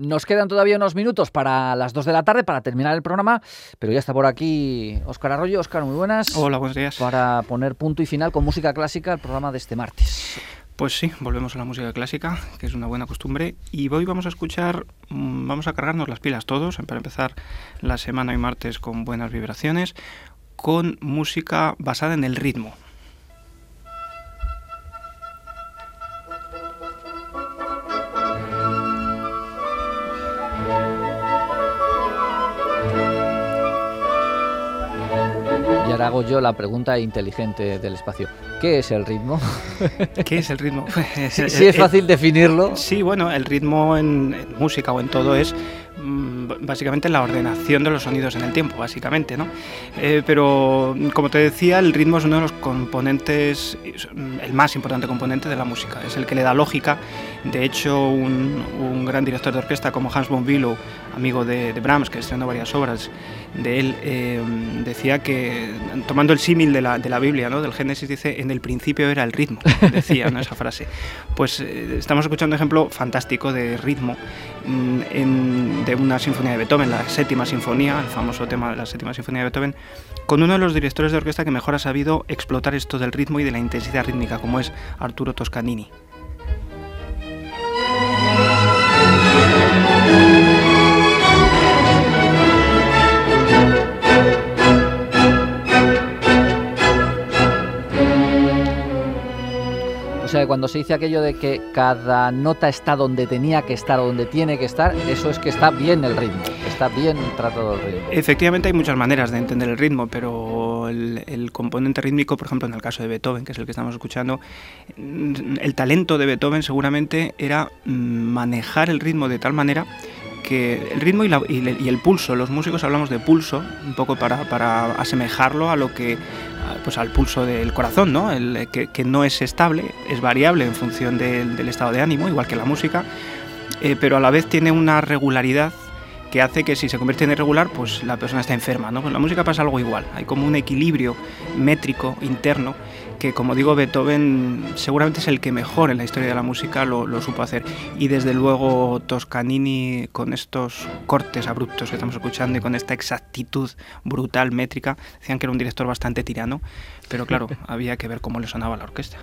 Nos quedan todavía unos minutos para las 2 de la tarde para terminar el programa, pero ya está por aquí Óscar Arroyo. Óscar, muy buenas. Hola, buenos días. Para poner punto y final con música clásica al programa de este martes. Pues sí, volvemos a la música clásica, que es una buena costumbre. Y hoy vamos a escuchar, mm, vamos a cargarnos las pilas todos, para empezar la semana y martes con buenas vibraciones, con música basada en el ritmo. Hago yo la pregunta inteligente del espacio. ¿Qué es el ritmo? ¿Qué es el ritmo? sí, es fácil definirlo. Sí, bueno, el ritmo en, música o en todo es mm, básicamente la ordenación de los sonidos en el tiempo, básicamente, ¿no? Eh, pero, como te decía, el ritmo es uno de los componentes, el más importante componente de la música, es el que le da lógica. De hecho, un, gran director de orquesta como Hans von Bülow, amigo de, de Brahms, que estrenó varias obras, de él eh, decía que, tomando el símil de la, de la Biblia, ¿no? del Génesis, dice, en el principio era el ritmo, decía ¿no? esa frase. Pues eh, estamos escuchando un ejemplo fantástico de ritmo mm, de una sinfonía de Beethoven, la séptima sinfonía, el famoso tema de la séptima sinfonía de Beethoven, con uno de los directores de orquesta que mejor ha sabido explotar esto del ritmo y de la intensidad rítmica, como es Arturo Toscanini. Cuando se dice aquello de que cada nota está donde tenía que estar o donde tiene que estar, eso es que está bien el ritmo, está bien tratado el ritmo. Efectivamente hay muchas maneras de entender el ritmo, pero el, componente rítmico, por ejemplo, en el caso de Beethoven, que es el que estamos escuchando, el talento de Beethoven seguramente era mm, manejar el ritmo de tal manera que el ritmo y, el pulso, los músicos hablamos de pulso, un poco para, para asemejarlo a lo que pues al pulso del corazón, ¿no? El, que, no es estable, es variable en función del, estado de ánimo, igual que la música, eh, pero a la vez tiene una regularidad que hace que si se convierte en irregular, pues la persona está enferma. ¿no? Con la música pasa algo igual, hay como un equilibrio métrico interno que, como digo, Beethoven seguramente es el que mejor en la historia de la música lo, supo hacer. Y desde luego Toscanini, con estos cortes abruptos que estamos escuchando y con esta exactitud brutal métrica, decían que era un director bastante tirano, pero claro, había que ver cómo le sonaba la orquesta.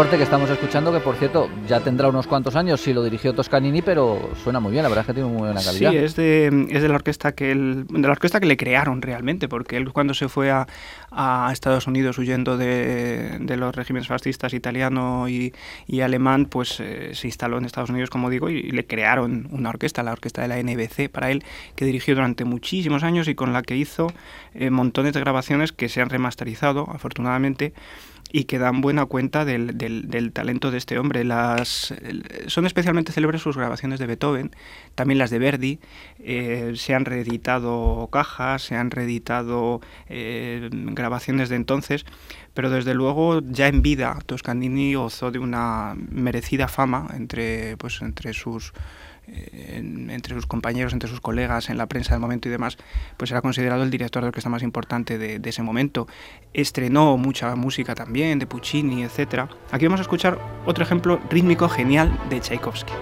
Corte que estamos escuchando, que por cierto ya tendrá unos cuantos años, si lo dirigió Toscanini, pero suena muy bien, la verdad es que tiene muy buena calidad. Sí, es de, es de la orquesta que de la orquesta que le crearon realmente, porque él cuando se fue a, a Estados Unidos huyendo de, de, los regímenes fascistas italiano y, y alemán, pues eh, se instaló en Estados Unidos, como digo, y, le crearon una orquesta, la orquesta de la NBC para él, que dirigió durante muchísimos años y con la que hizo eh, montones de grabaciones que se han remasterizado, afortunadamente y que dan buena cuenta del, del, talento de este hombre. Las, son especialmente célebres sus grabaciones de Beethoven, también las de Verdi. Eh, se han reeditado cajas, se han reeditado eh, grabaciones de entonces, pero desde luego ya en vida Toscanini gozó de una merecida fama entre, pues, entre sus entre sus compañeros, entre sus colegas, en la prensa del momento y demás, pues era considerado el director de orquesta más importante de, de ese momento. Estrenó mucha música también, de Puccini, etc. Aquí vamos a escuchar otro ejemplo rítmico genial de Tchaikovsky.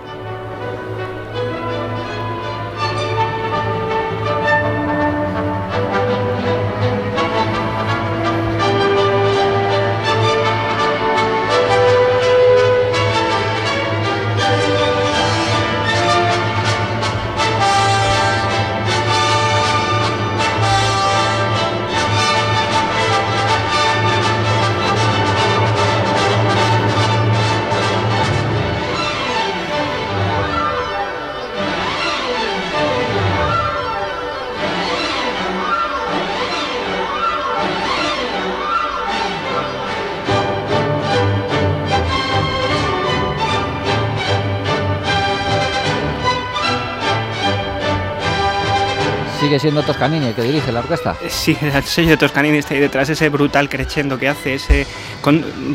Sigue siendo Toscanini el que dirige la orquesta. Eh, sí, el sello de Toscanini está ahí detrás, ese brutal crescendo que hace, ese...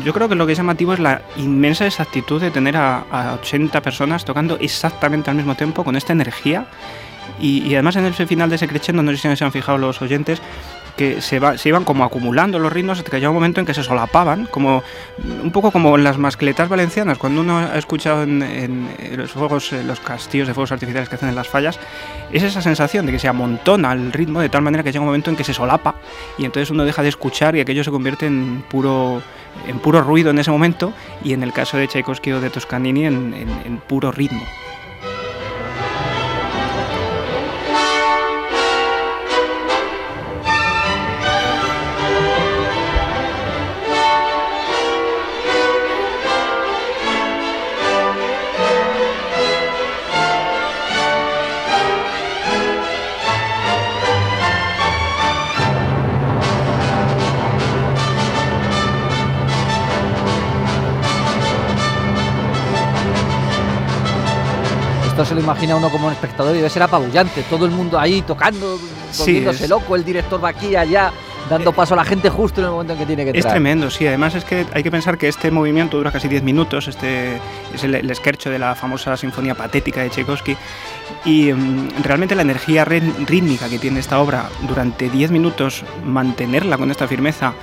yo creo que lo que es llamativo es la inmensa exactitud de tener a, 80 personas tocando exactamente al mismo tiempo, con esta energía. Y, y, además en ese final de ese crescendo, no sé si se han fijado los oyentes, que se, se iban como acumulando los ritmos hasta que llegó un momento en que se solapaban, como un poco como en las mascletas valencianas, cuando uno ha escuchado en, los fuegos, los castillos de fuegos artificiales que hacen en las fallas, es esa sensación de que se amontona el ritmo de tal manera que llega un momento en que se solapa y entonces uno deja de escuchar y aquello se convierte en puro en puro ruido en ese momento y en el caso de Tchaikovsky o de Toscanini en puro ritmo. Se lo imagina uno como un espectador y debe ser apabullante. Todo el mundo ahí tocando, volviéndose loco, el director va aquí, allá dando eh, paso a la gente justo en el momento en que tiene que entrar. Es tremendo, sí. Además es que hay que pensar que este movimiento dura casi 10 minutos. Este es el, el de la famosa sinfonía patética de Tchaikovsky. Y mm, realmente la energía rítmica que tiene esta obra durante 10 minutos, mantenerla con esta firmeza,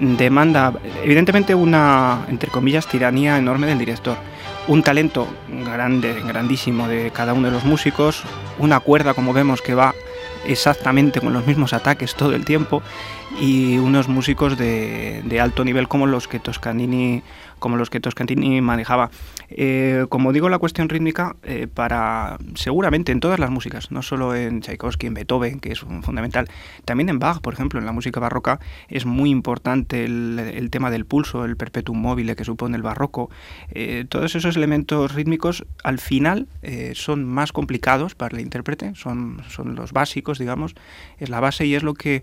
demanda evidentemente una, entre comillas, tiranía enorme del director un talento grande, grandísimo de cada uno de los músicos, una cuerda como vemos que va exactamente con los mismos ataques todo el tiempo y unos músicos de, de alto nivel como los que Toscanini como los que Toscanini manejaba. Eh, como digo, la cuestión rítmica, eh, para seguramente en todas las músicas, no solo en Tchaikovsky, en Beethoven, que es un fundamental, también en Bach, por ejemplo, en la música barroca, es muy importante el, tema del pulso, el perpetuum mobile que supone el barroco. Eh, todos esos elementos rítmicos, al final, son más complicados para el intérprete, son, son los básicos, digamos, es la base y es lo que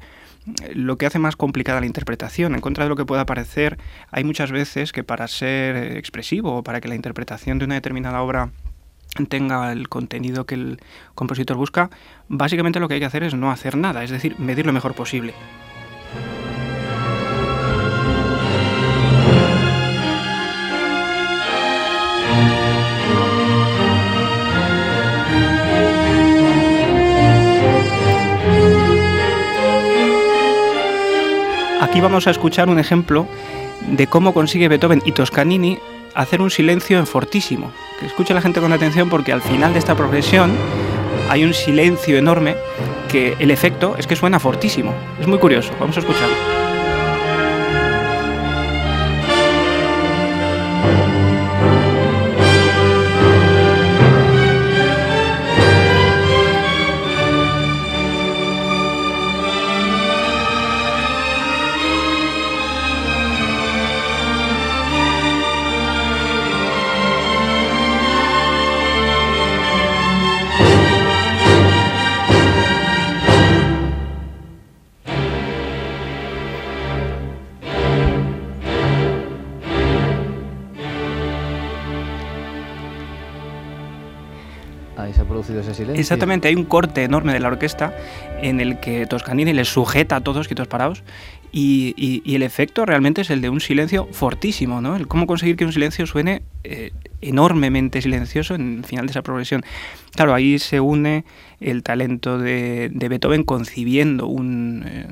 lo que hace más complicada la interpretación. En contra de lo que pueda parecer, hay muchas veces que para ser expresivo o para que la interpretación de una determinada obra tenga el contenido que el compositor busca, básicamente lo que hay que hacer es no hacer nada, es decir, medir lo mejor posible. Aquí vamos a escuchar un ejemplo de cómo consigue Beethoven y Toscanini hacer un silencio en fortísimo. Que escuche la gente con atención porque al final de esta progresión hay un silencio enorme que el efecto es que suena fortísimo. Es muy curioso, vamos a escucharlo. Exactamente, hay un corte enorme de la orquesta en el que Toscanini les sujeta a todos quietos parados y, el efecto realmente es el de un silencio fortísimo, ¿no? El cómo conseguir que un silencio suene eh, enormemente silencioso en el final de esa progresión. Claro, ahí se une el talento de, Beethoven concibiendo. Eh,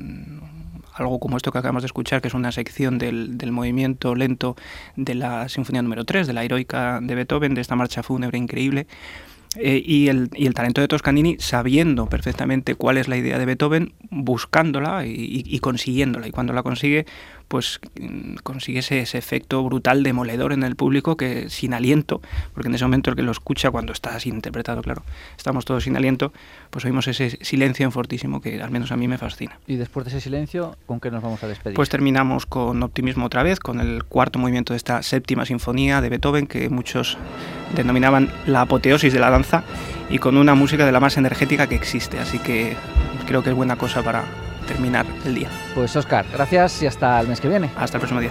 algo como esto que acabamos de escuchar, que es una sección del, del, movimiento lento de la Sinfonía número 3, de la heroica de Beethoven, de esta marcha fúnebre increíble, eh, y, el, y, el, talento de Toscanini sabiendo perfectamente cuál es la idea de Beethoven, buscándola y, y consiguiéndola. Y cuando la consigue, pues consigue ese, efecto brutal demoledor en el público que sin aliento, porque en ese momento el que lo escucha cuando está así interpretado, claro, estamos todos sin aliento, pues oímos ese silencio en fortísimo que al menos a mí me fascina. Y después de ese silencio, ¿con qué nos vamos a despedir? Pues terminamos con optimismo otra vez, con el cuarto movimiento de esta séptima sinfonía de Beethoven, que muchos denominaban la apoteosis de la danza, y con una música de la más energética que existe, así que creo que es buena cosa para terminar el día. Pues Oscar, gracias y hasta el mes que viene. Hasta el próximo día.